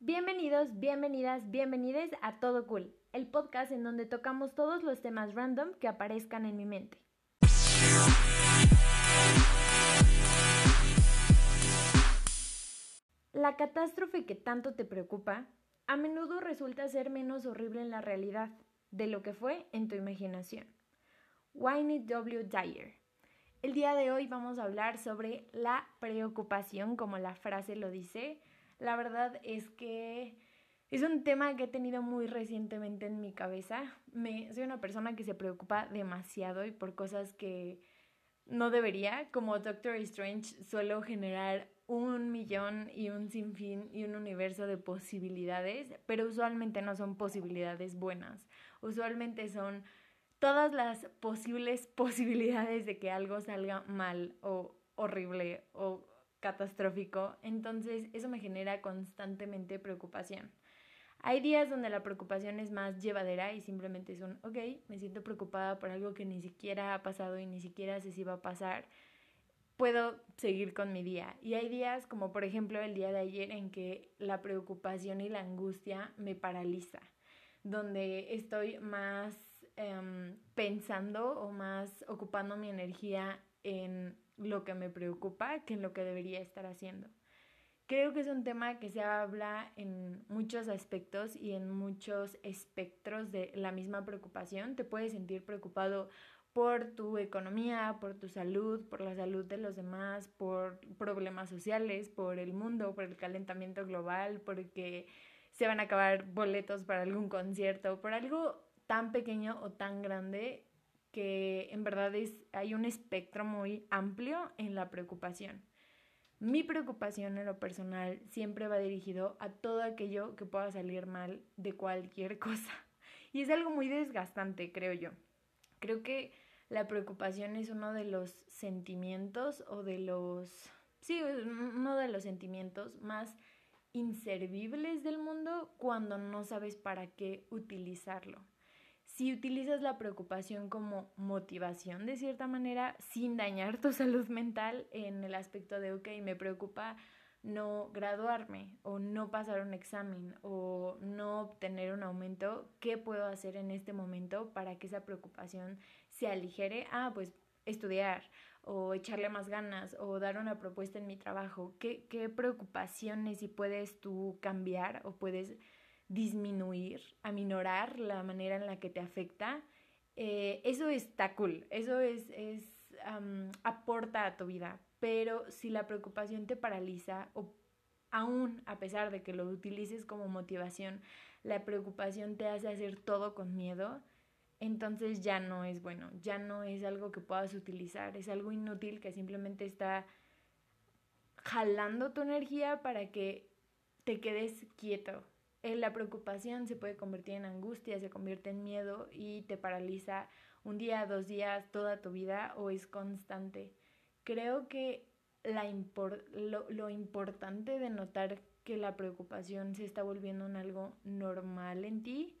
Bienvenidos, bienvenidas, bienvenides a Todo Cool, el podcast en donde tocamos todos los temas random que aparezcan en mi mente. La catástrofe que tanto te preocupa a menudo resulta ser menos horrible en la realidad de lo que fue en tu imaginación. Winnie W. Dyer. El día de hoy vamos a hablar sobre la preocupación, como la frase lo dice. La verdad es que es un tema que he tenido muy recientemente en mi cabeza. Me, soy una persona que se preocupa demasiado y por cosas que no debería. Como Doctor Strange suelo generar un millón y un sinfín y un universo de posibilidades, pero usualmente no son posibilidades buenas. Usualmente son todas las posibles posibilidades de que algo salga mal o horrible o catastrófico. Entonces eso me genera constantemente preocupación. Hay días donde la preocupación es más llevadera y simplemente es un, ok, me siento preocupada por algo que ni siquiera ha pasado y ni siquiera sé si va a pasar. Puedo seguir con mi día. Y hay días como por ejemplo el día de ayer en que la preocupación y la angustia me paraliza, donde estoy más em, pensando o más ocupando mi energía en lo que me preocupa que en lo que debería estar haciendo. Creo que es un tema que se habla en muchos aspectos y en muchos espectros de la misma preocupación. Te puedes sentir preocupado por tu economía, por tu salud, por la salud de los demás, por problemas sociales, por el mundo, por el calentamiento global, porque se van a acabar boletos para algún concierto, por algo tan pequeño o tan grande que en verdad es, hay un espectro muy amplio en la preocupación. Mi preocupación en lo personal siempre va dirigido a todo aquello que pueda salir mal de cualquier cosa. Y es algo muy desgastante, creo yo. Creo que la preocupación es uno de los sentimientos o de los... Sí, uno de los sentimientos más inservibles del mundo cuando no sabes para qué utilizarlo si utilizas la preocupación como motivación de cierta manera, sin dañar tu salud mental en el aspecto de, ok, me preocupa no graduarme o no pasar un examen o no obtener un aumento, ¿qué puedo hacer en este momento para que esa preocupación se aligere? Ah, pues estudiar o echarle más ganas o dar una propuesta en mi trabajo. ¿Qué, qué preocupaciones si puedes tú cambiar o puedes disminuir, aminorar la manera en la que te afecta, eh, eso está cool, eso es, es aporta a tu vida. Pero si la preocupación te paraliza o aún a pesar de que lo utilices como motivación, la preocupación te hace hacer todo con miedo, entonces ya no es bueno, ya no es algo que puedas utilizar, es algo inútil que simplemente está jalando tu energía para que te quedes quieto, la preocupación se puede convertir en angustia, se convierte en miedo y te paraliza un día, dos días, toda tu vida o es constante. Creo que lo, lo importante de notar que la preocupación se está volviendo en algo normal en ti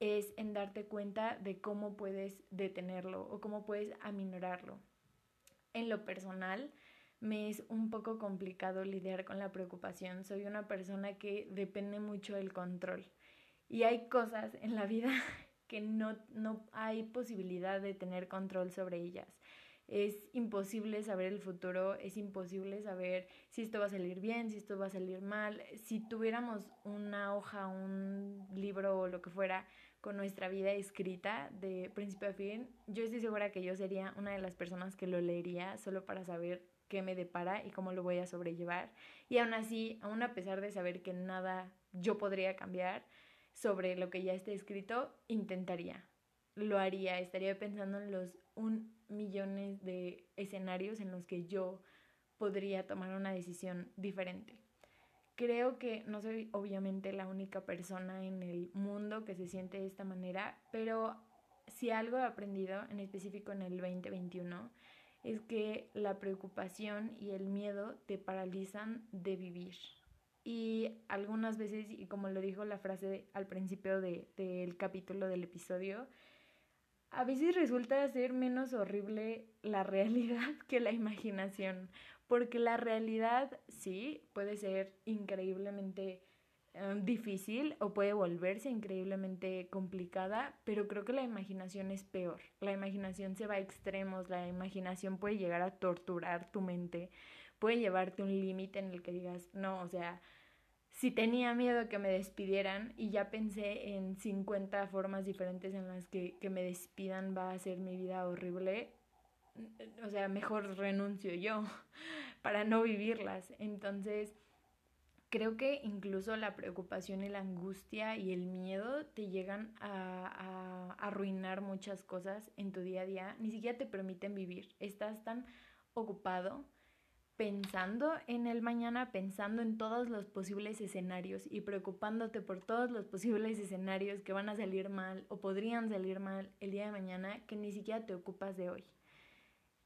es en darte cuenta de cómo puedes detenerlo o cómo puedes aminorarlo. En lo personal, me es un poco complicado lidiar con la preocupación. Soy una persona que depende mucho del control. Y hay cosas en la vida que no, no hay posibilidad de tener control sobre ellas. Es imposible saber el futuro, es imposible saber si esto va a salir bien, si esto va a salir mal. Si tuviéramos una hoja, un libro o lo que fuera con nuestra vida escrita de principio a fin, yo estoy segura que yo sería una de las personas que lo leería solo para saber qué me depara y cómo lo voy a sobrellevar. Y aún así, aún a pesar de saber que nada yo podría cambiar sobre lo que ya esté escrito, intentaría, lo haría, estaría pensando en los un millones de escenarios en los que yo podría tomar una decisión diferente. Creo que no soy obviamente la única persona en el mundo que se siente de esta manera, pero si algo he aprendido, en específico en el 2021, es que la preocupación y el miedo te paralizan de vivir. Y algunas veces, y como lo dijo la frase al principio del capítulo del episodio, a veces resulta ser menos horrible la realidad que la imaginación, porque la realidad sí puede ser increíblemente em, difícil o puede volverse increíblemente complicada, pero creo que la imaginación es peor. La imaginación se va a extremos, la imaginación puede llegar a torturar tu mente, puede llevarte un límite en el que digas, no, o sea, si tenía miedo que me despidieran y ya pensé en 50 formas diferentes en las que, que me despidan va a ser mi vida horrible, o sea, mejor renuncio yo para no vivirlas. Entonces, creo que incluso la preocupación y la angustia y el miedo te llegan a, arruinar muchas cosas en tu día a día, ni siquiera te permiten vivir. Estás tan ocupado pensando en el mañana, pensando en todos los posibles escenarios y preocupándote por todos los posibles escenarios que van a salir mal o podrían salir mal el día de mañana que ni siquiera te ocupas de hoy.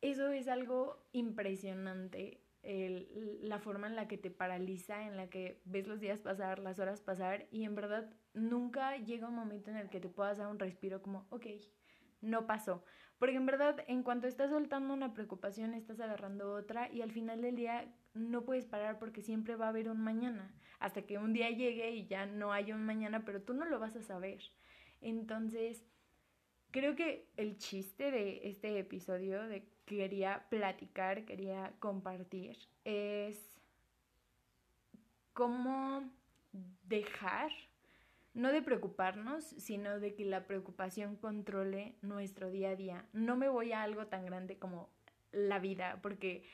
Eso es algo impresionante, la forma en la que te paraliza, en la que ves los días pasar, las horas pasar y en verdad nunca llega un momento en el que te puedas dar un respiro como, ok, no pasó. Porque en verdad, en cuanto estás soltando una preocupación, estás agarrando otra y al final del día no puedes parar porque siempre va a haber un mañana. Hasta que un día llegue y ya no haya un mañana, pero tú no lo vas a saber. Entonces, creo que el chiste de este episodio de quería platicar, quería compartir, es cómo dejar no de preocuparnos, sino de que la preocupación controle nuestro día a día. No me voy a algo tan grande como la vida, porque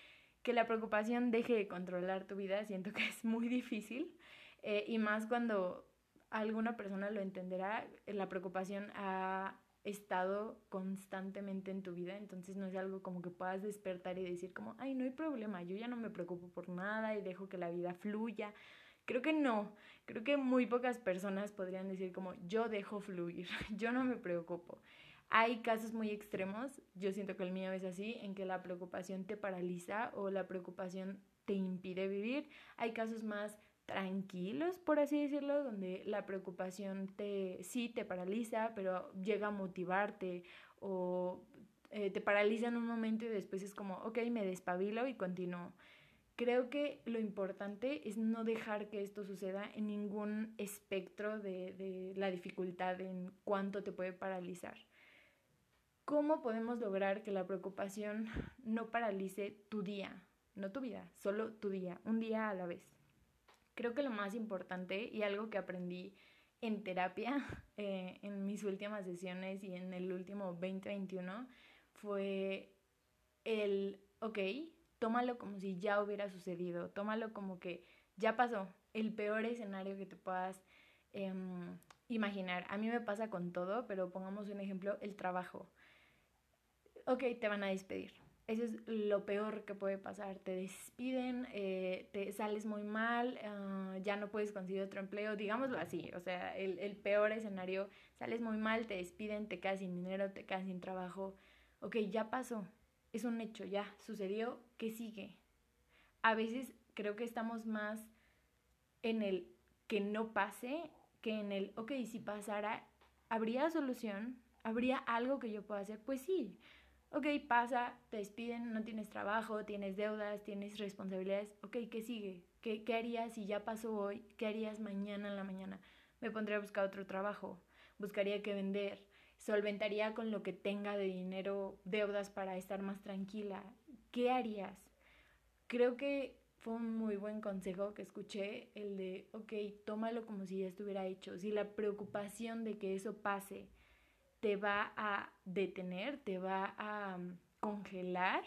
que la preocupación deje de controlar tu vida siento que es muy difícil, eh, y más cuando alguna persona lo entenderá, la preocupación ha estado constantemente en tu vida, entonces no es algo como que puedas despertar y decir como, ay, no hay problema, yo ya no me preocupo por nada y dejo que la vida fluya. Creo que no, creo que muy pocas personas podrían decir como yo dejo fluir, yo no me preocupo. Hay casos muy extremos, yo siento que el mío es así, en que la preocupación te paraliza o la preocupación te impide vivir. Hay casos más tranquilos, por así decirlo, donde la preocupación te sí te paraliza, pero llega a motivarte o eh, te paraliza en un momento y después es como, ok, me despabilo y continúo. Creo que lo importante es no dejar que esto suceda en ningún espectro de, de la dificultad, en cuánto te puede paralizar. ¿Cómo podemos lograr que la preocupación no paralice tu día? No tu vida, solo tu día, un día a la vez. Creo que lo más importante y algo que aprendí en terapia eh, en mis últimas sesiones y en el último 2021 fue el, ok, tómalo como si ya hubiera sucedido, tómalo como que ya pasó, el peor escenario que te puedas em, imaginar. A mí me pasa con todo, pero pongamos un ejemplo, el trabajo. Ok, te van a despedir. Eso es lo peor que puede pasar. Te despiden, eh, te sales muy mal, ah, ya no puedes conseguir otro empleo, digámoslo así. O sea, el, el peor escenario, sales muy mal, te despiden, te quedas sin dinero, te quedas sin trabajo. Ok, ya pasó es un hecho, ya sucedió, ¿qué sigue? A veces creo que estamos más en el que no pase que en el, ok, si pasara, ¿habría solución? ¿Habría algo que yo pueda hacer? Pues sí. Ok, pasa, te despiden, no tienes trabajo, tienes deudas, tienes responsabilidades. Ok, ¿qué sigue? ¿Qué, ¿Qué harías si ya pasó hoy? ¿Qué harías mañana en la mañana? Me pondría a buscar otro trabajo, buscaría qué vender, solventaría con lo que tenga de dinero deudas para estar más tranquila. ¿Qué harías? Creo que fue un muy buen consejo que escuché, el de, ok, tómalo como si ya estuviera hecho. Si la preocupación de que eso pase te va a detener, te va a um, congelar,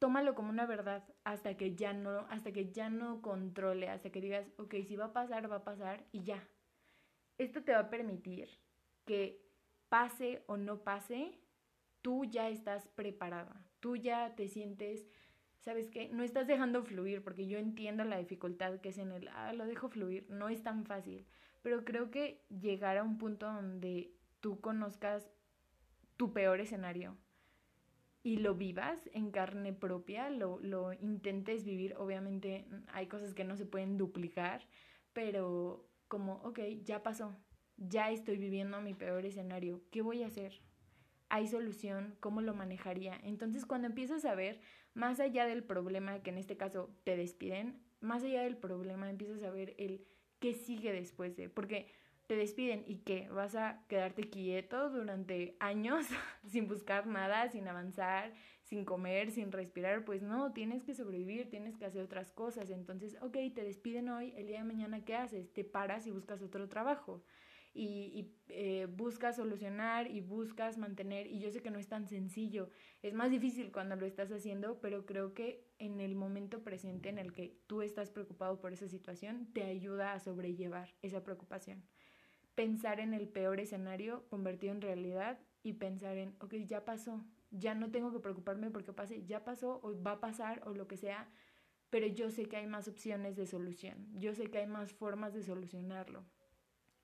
tómalo como una verdad hasta que ya no, hasta que ya no controle, hasta que digas, ok, si va a pasar, va a pasar y ya. Esto te va a permitir que pase o no pase, tú ya estás preparada, tú ya te sientes, ¿sabes qué? No estás dejando fluir, porque yo entiendo la dificultad que es en el, ah, lo dejo fluir, no es tan fácil, pero creo que llegar a un punto donde tú conozcas tu peor escenario y lo vivas en carne propia, lo, lo intentes vivir, obviamente hay cosas que no se pueden duplicar, pero como, ok, ya pasó, ya estoy viviendo mi peor escenario, ¿qué voy a hacer? ¿Hay solución? ¿Cómo lo manejaría? Entonces cuando empiezas a ver, más allá del problema, que en este caso te despiden, más allá del problema empiezas a ver el ¿qué sigue después de? Porque te despiden y qué, vas a quedarte quieto durante años sin buscar nada, sin avanzar, sin comer, sin respirar, pues no, tienes que sobrevivir, tienes que hacer otras cosas. Entonces, ok, te despiden hoy, el día de mañana, ¿qué haces? Te paras y buscas otro trabajo. Y, eh, buscas solucionar y buscas mantener, y yo sé que no es tan sencillo, es más difícil cuando lo estás haciendo, pero creo que en el momento presente en el que tú estás preocupado por esa situación, te ayuda a sobrellevar esa preocupación. Pensar en el peor escenario convertido en realidad y pensar en, ok, ya pasó, ya no tengo que preocuparme porque pase, ya pasó o va a pasar o lo que sea, pero yo sé que hay más opciones de solución, yo sé que hay más formas de solucionarlo.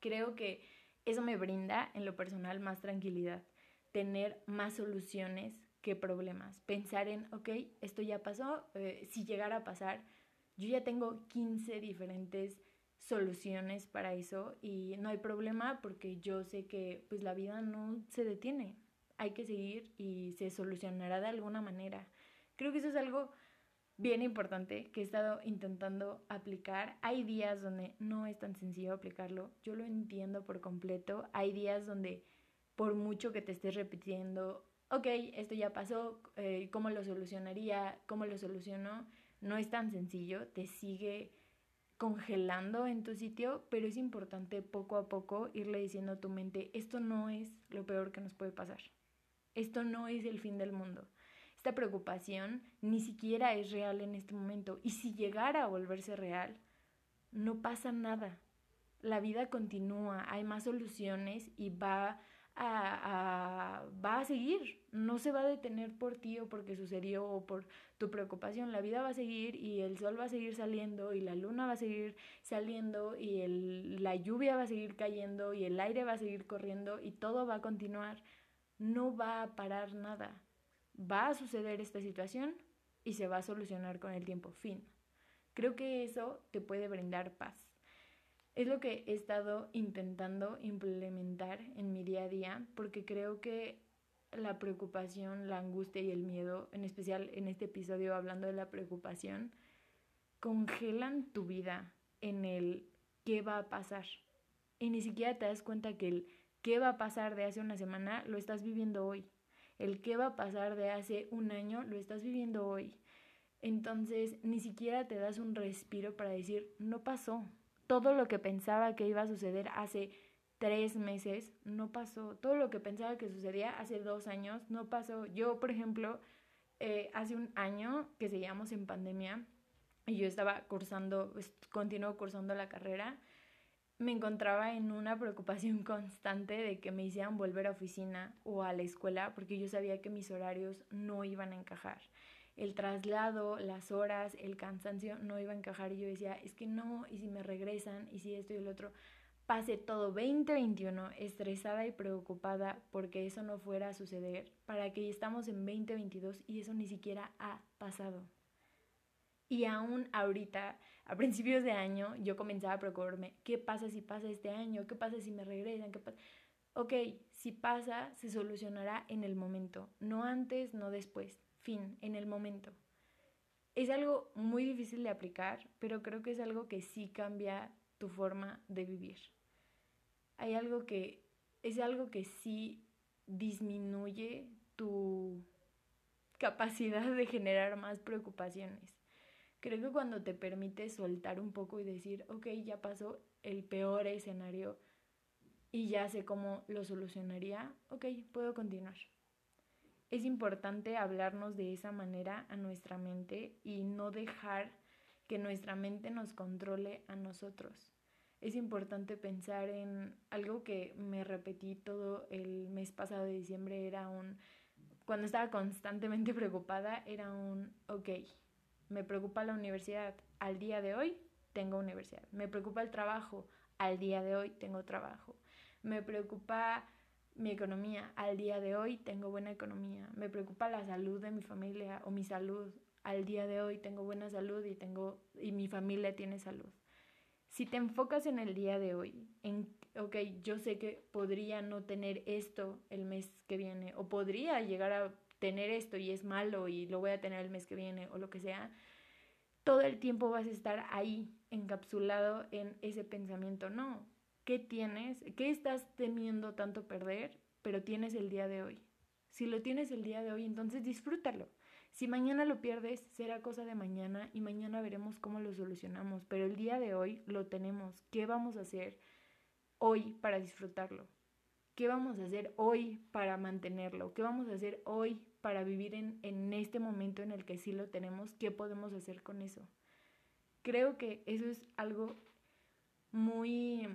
Creo que eso me brinda en lo personal más tranquilidad, tener más soluciones que problemas, pensar en, ok, esto ya pasó, eh, si llegara a pasar, yo ya tengo 15 diferentes soluciones para eso y no hay problema porque yo sé que pues la vida no se detiene, hay que seguir y se solucionará de alguna manera. Creo que eso es algo bien importante que he estado intentando aplicar. Hay días donde no es tan sencillo aplicarlo, yo lo entiendo por completo. Hay días donde por mucho que te estés repitiendo, ok, esto ya pasó, eh, ¿cómo lo solucionaría? ¿Cómo lo soluciono? No es tan sencillo, te sigue congelando en tu sitio, pero es importante poco a poco irle diciendo a tu mente, esto no es lo peor que nos puede pasar. Esto no es el fin del mundo. Esta preocupación ni siquiera es real en este momento. Y si llegara a volverse real, no pasa nada. La vida continúa, hay más soluciones y va va a seguir. No se va a detener por ti o porque sucedió o por tu preocupación. La vida va a seguir y el sol va a seguir saliendo y la luna va a seguir saliendo y la lluvia va a seguir cayendo y el aire va a seguir corriendo y todo va a continuar no va a parar nada. Va a suceder esta situación y se va a solucionar con el tiempo. Fin. Creo que eso te puede brindar paz. Es lo que he estado intentando implementar en mi día a día porque creo que la preocupación, la angustia y el miedo, en especial en este episodio hablando de la preocupación, congelan tu vida en el qué va a pasar. Y ni siquiera te das cuenta que el qué va a pasar de hace una semana lo estás viviendo hoy. El qué va a pasar de hace un año lo estás viviendo hoy. Entonces ni siquiera te das un respiro para decir, no pasó. Todo lo que pensaba que iba a suceder hace tres meses no pasó. Todo lo que pensaba que sucedía hace dos años no pasó. Yo, por ejemplo, eh, hace un año que seguíamos en pandemia y yo estaba cursando, pues, continuo cursando la carrera, me encontraba en una preocupación constante de que me hicieran volver a oficina o a la escuela porque yo sabía que mis horarios no iban a encajar. El traslado, las horas, el cansancio no iba a encajar y yo decía, es que no, y si me regresan, y si esto y el otro. Pasé todo 2021 estresada y preocupada porque eso no fuera a suceder, para que estamos en 2022 y eso ni siquiera ha pasado. Y aún ahorita, a principios de año, yo comenzaba a preocuparme, ¿qué pasa si pasa este año? ¿Qué pasa si me regresan? ¿Qué pasa? Ok, si pasa, se solucionará en el momento, no antes, no después, fin, en el momento. Es algo muy difícil de aplicar, pero creo que es algo que sí cambia tu forma de vivir. Hay algo que es algo que sí disminuye tu capacidad de generar más preocupaciones. Creo que cuando te permites soltar un poco y decir, ok, ya pasó el peor escenario y ya sé cómo lo solucionaría, ok, puedo continuar. Es importante hablarnos de esa manera a nuestra mente y no dejar que nuestra mente nos controle a nosotros. Es importante pensar en algo que me repetí todo el mes pasado de diciembre, era un, cuando estaba constantemente preocupada, era un, ok, me preocupa la universidad, al día de hoy tengo universidad. Me preocupa el trabajo, al día de hoy tengo trabajo. Me preocupa mi economía, al día de hoy tengo buena economía. Me preocupa la salud de mi familia o mi salud, al día de hoy tengo buena salud y tengo y mi familia tiene salud. Si te enfocas en el día de hoy, en, ok, yo sé que podría no tener esto el mes que viene, o podría llegar a tener esto y es malo y lo voy a tener el mes que viene o lo que sea, todo el tiempo vas a estar ahí encapsulado en ese pensamiento, no. ¿Qué tienes? ¿Qué estás teniendo tanto perder, pero tienes el día de hoy? Si lo tienes el día de hoy, entonces disfrútalo. Si mañana lo pierdes, será cosa de mañana y mañana veremos cómo lo solucionamos, pero el día de hoy lo tenemos. ¿Qué vamos a hacer hoy para disfrutarlo? ¿Qué vamos a hacer hoy para mantenerlo? ¿Qué vamos a hacer hoy para vivir en, en este momento en el que sí lo tenemos? ¿Qué podemos hacer con eso? Creo que eso es algo muy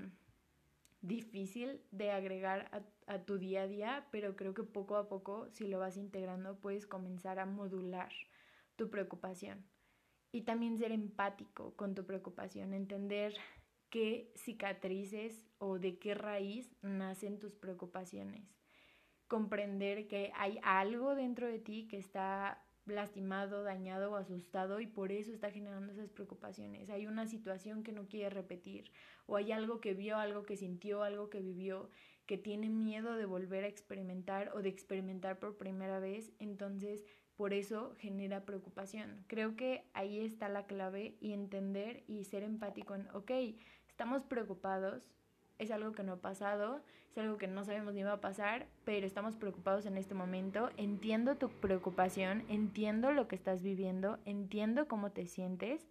difícil de agregar a, tu día a día, pero creo que poco a poco, si lo vas integrando, puedes comenzar a modular tu preocupación. Y también ser empático con tu preocupación, entender qué cicatrices o de qué raíz nacen tus preocupaciones. Comprender que hay algo dentro de ti que está lastimado, dañado o asustado y por eso está generando esas preocupaciones. Hay una situación que no quiere repetir o hay algo que vio, algo que sintió, algo que vivió, que tiene miedo de volver a experimentar o de experimentar por primera vez, entonces por eso genera preocupación. Creo que ahí está la clave y entender y ser empático en, ok, estamos preocupados, es algo que no ha pasado, es algo que no sabemos ni va a pasar, pero estamos preocupados en este momento. Entiendo tu preocupación, entiendo lo que estás viviendo, entiendo cómo te sientes,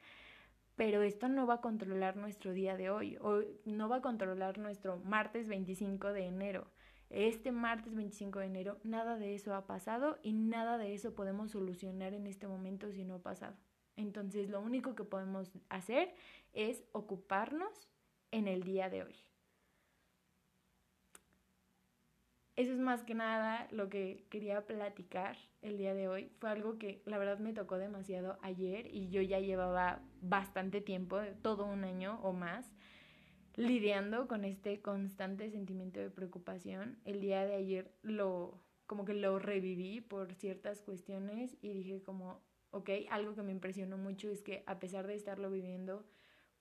pero esto no va a controlar nuestro día de hoy, o no va a controlar nuestro martes 25 de enero. Este martes 25 de enero nada de eso ha pasado y nada de eso podemos solucionar en este momento si no ha pasado. Entonces lo único que podemos hacer es ocuparnos en el día de hoy. Eso es más que nada lo que quería platicar el día de hoy. Fue algo que la verdad me tocó demasiado ayer y yo ya llevaba bastante tiempo, todo un año o más, lidiando con este constante sentimiento de preocupación. El día de ayer lo como que lo reviví por ciertas cuestiones y dije como, ok, algo que me impresionó mucho es que a pesar de estarlo viviendo,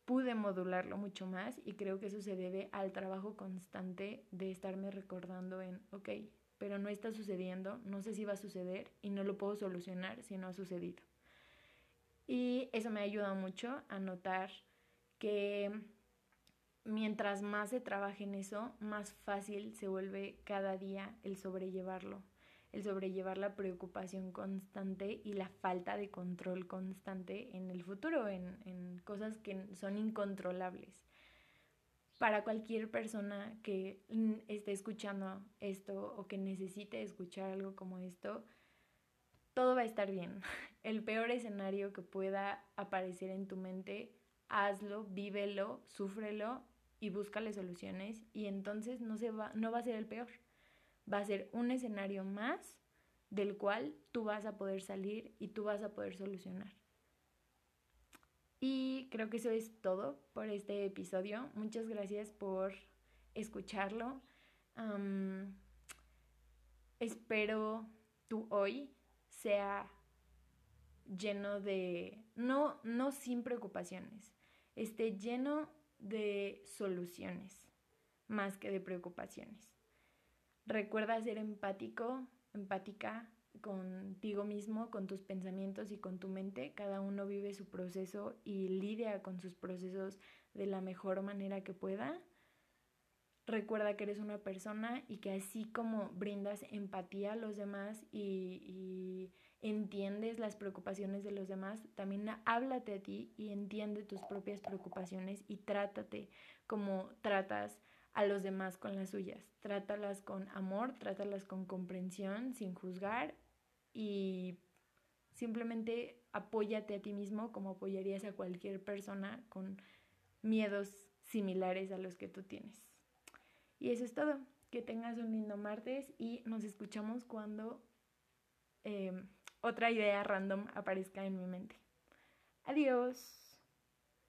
pude modularlo mucho más y creo que eso se debe al trabajo constante de estarme recordando en, ok, pero no está sucediendo, no sé si va a suceder y no lo puedo solucionar si no ha sucedido. Y eso me ha ayudado mucho a notar que mientras más se trabaje en eso, más fácil se vuelve cada día el sobrellevarlo el sobrellevar la preocupación constante y la falta de control constante en el futuro, en, en cosas que son incontrolables. Para cualquier persona que esté escuchando esto o que necesite escuchar algo como esto, todo va a estar bien. El peor escenario que pueda aparecer en tu mente, hazlo, vívelo, súfrelo y búscale soluciones y entonces no, se va, no va a ser el peor va a ser un escenario más del cual tú vas a poder salir y tú vas a poder solucionar. Y creo que eso es todo por este episodio. Muchas gracias por escucharlo. espero tu hoy sea lleno de, no, no sin preocupaciones, esté lleno de soluciones más que de preocupaciones. Recuerda ser empático, empática contigo mismo, con tus pensamientos y con tu mente. Cada uno vive su proceso y lidia con sus procesos de la mejor manera que pueda. Recuerda que eres una persona y que así como brindas empatía a los demás y, y, entiendes las preocupaciones de los demás, también háblate a ti y entiende tus propias preocupaciones y trátate como tratas a los demás con las suyas. Trátalas con amor, trátalas con comprensión, sin juzgar y simplemente apóyate a ti mismo como apoyarías a cualquier persona con miedos similares a los que tú tienes. Y eso es todo. Que tengas un lindo martes y nos escuchamos cuando eh, otra idea random aparezca en mi mente. Adiós.